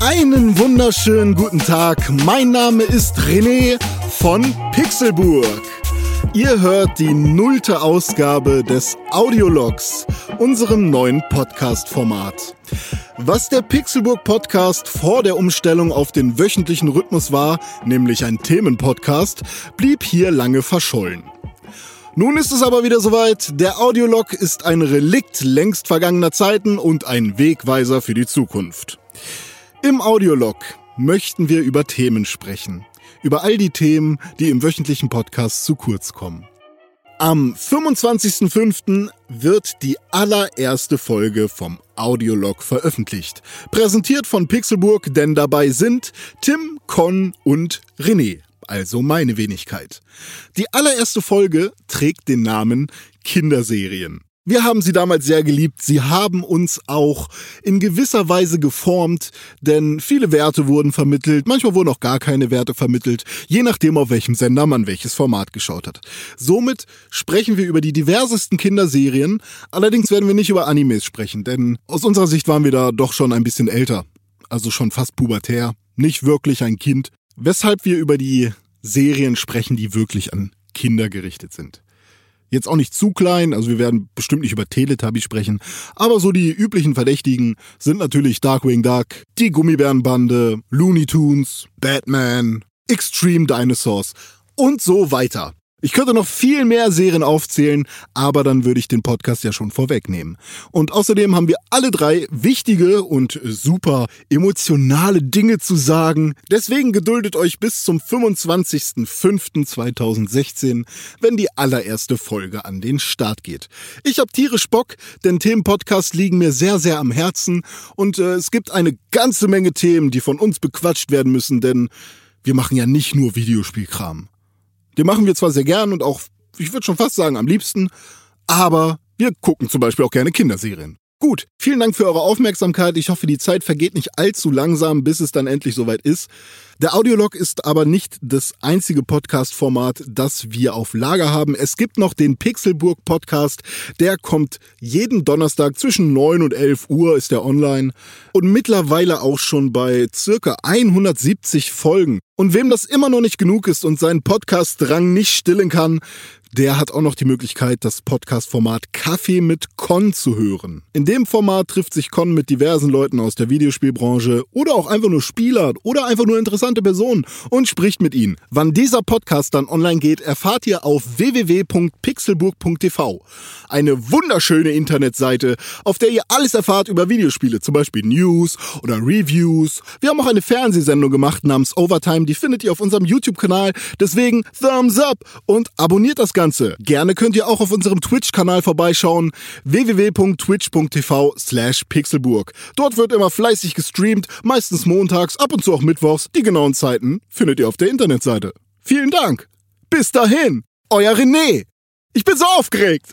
Einen wunderschönen guten Tag. Mein Name ist René von Pixelburg. Ihr hört die nullte Ausgabe des Audiologs, unserem neuen Podcast-Format. Was der Pixelburg Podcast vor der Umstellung auf den wöchentlichen Rhythmus war, nämlich ein Themenpodcast, blieb hier lange verschollen. Nun ist es aber wieder soweit. Der Audiolog ist ein Relikt längst vergangener Zeiten und ein Wegweiser für die Zukunft. Im Audiolog möchten wir über Themen sprechen. Über all die Themen, die im wöchentlichen Podcast zu kurz kommen. Am 25.05. wird die allererste Folge vom Audiolog veröffentlicht. Präsentiert von Pixelburg, denn dabei sind Tim, Con und René, also meine Wenigkeit. Die allererste Folge trägt den Namen Kinderserien. Wir haben sie damals sehr geliebt. Sie haben uns auch in gewisser Weise geformt, denn viele Werte wurden vermittelt. Manchmal wurden auch gar keine Werte vermittelt, je nachdem, auf welchem Sender man welches Format geschaut hat. Somit sprechen wir über die diversesten Kinderserien. Allerdings werden wir nicht über Animes sprechen, denn aus unserer Sicht waren wir da doch schon ein bisschen älter. Also schon fast pubertär. Nicht wirklich ein Kind. Weshalb wir über die Serien sprechen, die wirklich an Kinder gerichtet sind. Jetzt auch nicht zu klein, also wir werden bestimmt nicht über Teletubby sprechen, aber so die üblichen Verdächtigen sind natürlich Darkwing Duck, die Gummibärenbande, Looney Tunes, Batman, Extreme Dinosaurs und so weiter. Ich könnte noch viel mehr Serien aufzählen, aber dann würde ich den Podcast ja schon vorwegnehmen. Und außerdem haben wir alle drei wichtige und super emotionale Dinge zu sagen. Deswegen geduldet euch bis zum 25.05.2016, wenn die allererste Folge an den Start geht. Ich habe tierisch Bock, denn Themenpodcasts liegen mir sehr, sehr am Herzen und äh, es gibt eine ganze Menge Themen, die von uns bequatscht werden müssen, denn wir machen ja nicht nur Videospielkram. Den machen wir zwar sehr gern und auch, ich würde schon fast sagen, am liebsten, aber wir gucken zum Beispiel auch gerne Kinderserien. Gut, vielen Dank für eure Aufmerksamkeit. Ich hoffe, die Zeit vergeht nicht allzu langsam, bis es dann endlich soweit ist. Der Audiolog ist aber nicht das einzige Podcast-Format, das wir auf Lager haben. Es gibt noch den Pixelburg Podcast. Der kommt jeden Donnerstag zwischen 9 und 11 Uhr ist der online und mittlerweile auch schon bei circa 170 Folgen. Und wem das immer noch nicht genug ist und seinen Podcast-Drang nicht stillen kann, der hat auch noch die Möglichkeit, das Podcast-Format Kaffee mit Con zu hören. In dem Format trifft sich Con mit diversen Leuten aus der Videospielbranche oder auch einfach nur Spieler oder einfach nur interessante Personen und spricht mit ihnen. Wann dieser Podcast dann online geht, erfahrt ihr auf www.pixelburg.tv. Eine wunderschöne Internetseite, auf der ihr alles erfahrt über Videospiele, zum Beispiel News oder Reviews. Wir haben auch eine Fernsehsendung gemacht namens Overtime, die findet ihr auf unserem YouTube-Kanal. Deswegen Thumbs up und abonniert das Ganze Ganze. Gerne könnt ihr auch auf unserem Twitch-Kanal vorbeischauen, www.twitch.tv slash pixelburg. Dort wird immer fleißig gestreamt, meistens montags, ab und zu auch mittwochs. Die genauen Zeiten findet ihr auf der Internetseite. Vielen Dank. Bis dahin, euer René. Ich bin so aufgeregt.